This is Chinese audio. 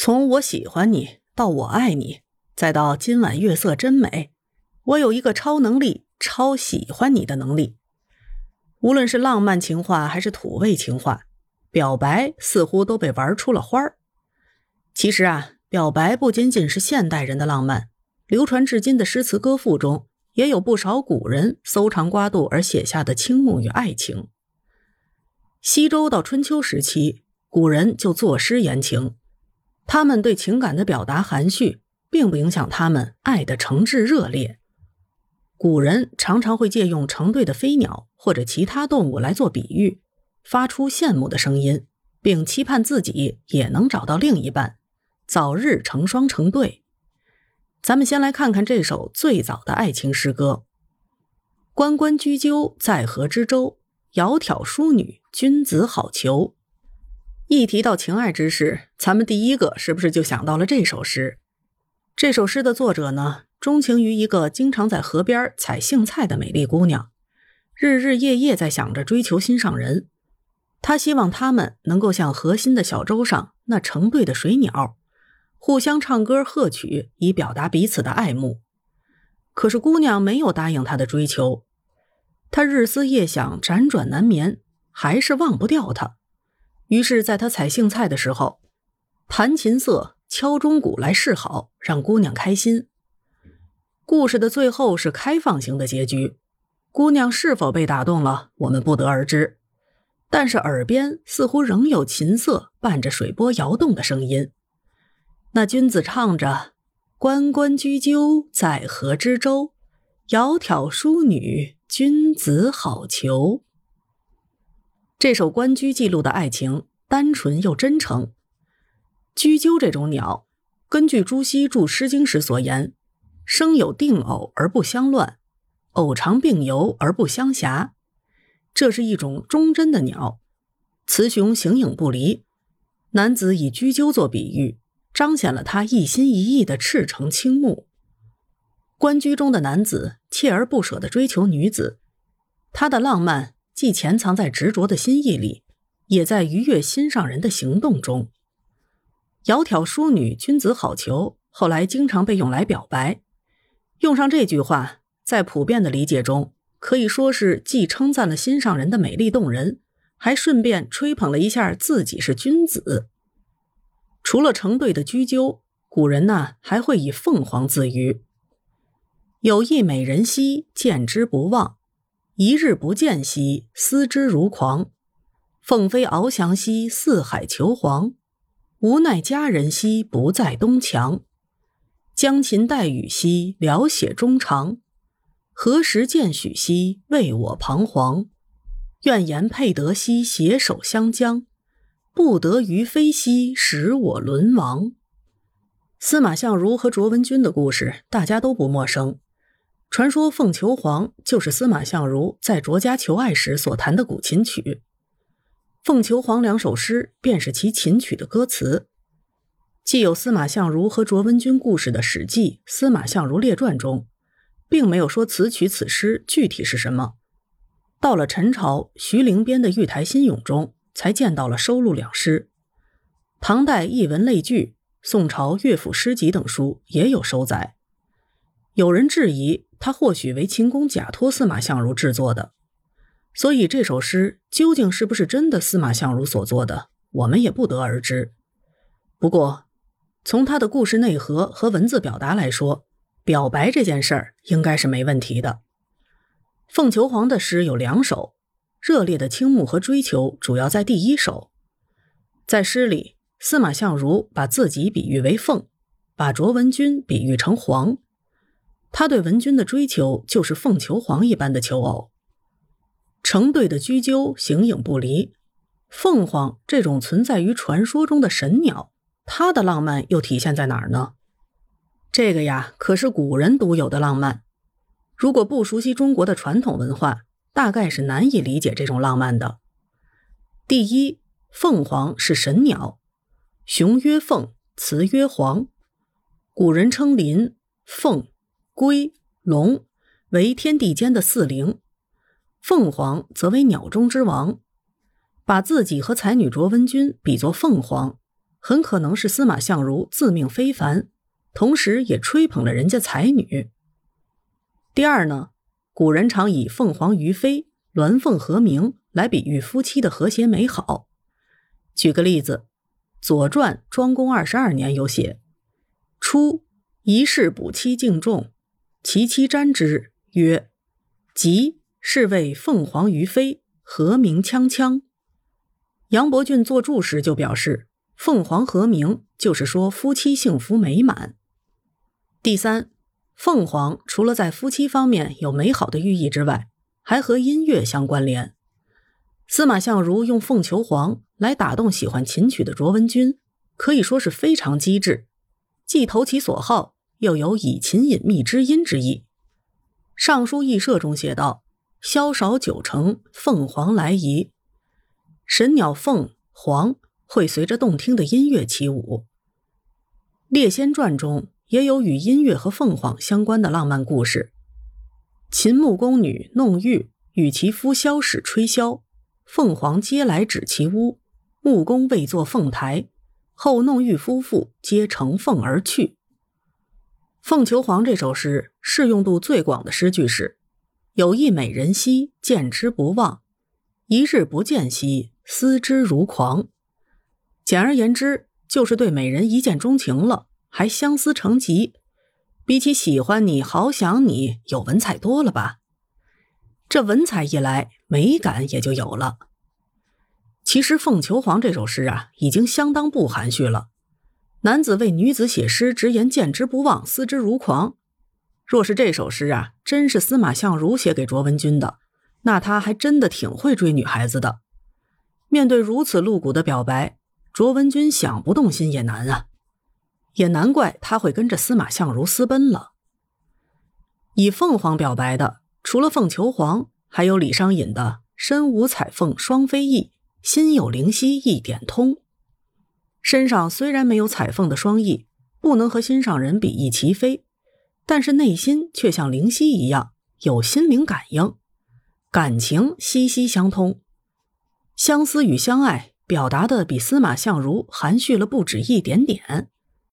从我喜欢你到我爱你，再到今晚月色真美，我有一个超能力，超喜欢你的能力。无论是浪漫情话还是土味情话，表白似乎都被玩出了花儿。其实啊，表白不仅仅是现代人的浪漫，流传至今的诗词歌赋中，也有不少古人搜肠刮肚而写下的倾慕与爱情。西周到春秋时期，古人就作诗言情，他们对情感的表达含蓄，并不影响他们爱的诚挚热烈。古人常常会借用成对的飞鸟或者其他动物来做比喻，发出羡慕的声音，并期盼自己也能找到另一半，早日成双成对。咱们先来看看这首最早的爱情诗歌：“关关雎鸠，在河之洲。窈窕淑女，君子好逑。”一提到情爱之事，咱们第一个是不是就想到了这首诗？这首诗的作者呢？钟情于一个经常在河边采荇菜的美丽姑娘，日日夜夜在想着追求心上人。他希望他们能够像河心的小舟上那成对的水鸟，互相唱歌和曲，以表达彼此的爱慕。可是姑娘没有答应他的追求，他日思夜想，辗转难眠，还是忘不掉她。于是，在他采荇菜的时候，弹琴瑟，敲钟鼓来示好，让姑娘开心。故事的最后是开放型的结局，姑娘是否被打动了，我们不得而知。但是耳边似乎仍有琴瑟伴着水波摇动的声音。那君子唱着：“关关雎鸠，在河之洲。窈窕淑女，君子好逑。”这首关雎记录的爱情单纯又真诚。雎鸠这种鸟，根据朱熹注《诗经》时所言。生有定偶而不相乱，偶常并游而不相狎。这是一种忠贞的鸟，雌雄形影不离。男子以雎鸠做比喻，彰显了他一心一意的赤诚倾慕。关雎中的男子锲而不舍地追求女子，他的浪漫既潜藏在执着的心意里，也在愉悦心上人的行动中。窈窕淑女，君子好逑，后来经常被用来表白。用上这句话，在普遍的理解中，可以说是既称赞了心上人的美丽动人，还顺便吹捧了一下自己是君子。除了成对的雎鸠，古人呢还会以凤凰自娱。有一美人兮，见之不忘；一日不见兮，思之如狂。凤飞翱翔兮，四海求凰；无奈佳人兮，不在东墙。将琴代语兮，聊写衷肠；何时见许兮，为我彷徨。愿言配得兮，携手相将；不得于飞兮，使我沦亡。司马相如和卓文君的故事，大家都不陌生。传说《凤求凰》就是司马相如在卓家求爱时所弹的古琴曲，《凤求凰》两首诗便是其琴曲的歌词。既有司马相如和卓文君故事的《史记·司马相如列传》中，并没有说此曲此诗具体是什么。到了陈朝，徐陵编的《玉台新咏》中才见到了收录两诗。唐代《艺文类聚》、宋朝《乐府诗集》等书也有收载。有人质疑他或许为秦公假托司马相如制作的，所以这首诗究竟是不是真的司马相如所作的，我们也不得而知。不过，从他的故事内核和文字表达来说，表白这件事儿应该是没问题的。凤求凰的诗有两首，热烈的倾慕和追求主要在第一首。在诗里，司马相如把自己比喻为凤，把卓文君比喻成凰，他对文君的追求就是凤求凰一般的求偶。成对的雎鸠形影不离，凤凰这种存在于传说中的神鸟。它的浪漫又体现在哪儿呢？这个呀，可是古人独有的浪漫。如果不熟悉中国的传统文化，大概是难以理解这种浪漫的。第一，凤凰是神鸟，雄曰凤，雌曰凰。古人称麟、凤、龟、龙为天地间的四灵，凤凰则为鸟中之王，把自己和才女卓文君比作凤凰。很可能是司马相如自命非凡，同时也吹捧了人家才女。第二呢，古人常以凤凰于飞、鸾凤和鸣来比喻夫妻的和谐美好。举个例子，《左传》庄公二十二年有写：“初，一世补妻敬重，其妻瞻之曰：‘吉，是谓凤凰于飞，和鸣锵锵。’”杨伯峻作注时就表示。凤凰和鸣，就是说夫妻幸福美满。第三，凤凰除了在夫妻方面有美好的寓意之外，还和音乐相关联。司马相如用凤求凰来打动喜欢琴曲的卓文君，可以说是非常机智，既投其所好，又有以琴引蜜知音之意。《尚书逸社》中写道：“萧韶九成，凤凰来仪，神鸟凤凰。”会随着动听的音乐起舞。《列仙传》中也有与音乐和凤凰相关的浪漫故事。秦穆公女弄玉与其夫萧史吹箫，凤凰皆来指其屋，穆公未作凤台，后弄玉夫妇皆乘凤而去。《凤求凰》这首诗适用度最广的诗句是：“有一美人兮，见之不忘；一日不见兮，思之如狂。”简而言之，就是对美人一见钟情了，还相思成疾。比起喜欢你好想你，有文采多了吧？这文采一来，美感也就有了。其实《凤求凰》这首诗啊，已经相当不含蓄了。男子为女子写诗，直言见之不忘，思之如狂。若是这首诗啊，真是司马相如写给卓文君的，那他还真的挺会追女孩子的。面对如此露骨的表白。卓文君想不动心也难啊，也难怪他会跟着司马相如私奔了。以凤凰表白的，除了《凤求凰》，还有李商隐的“身无彩凤双飞翼，心有灵犀一点通”。身上虽然没有彩凤的双翼，不能和心上人比翼齐飞，但是内心却像灵犀一样有心灵感应，感情息息相通，相思与相爱。表达的比司马相如含蓄了不止一点点。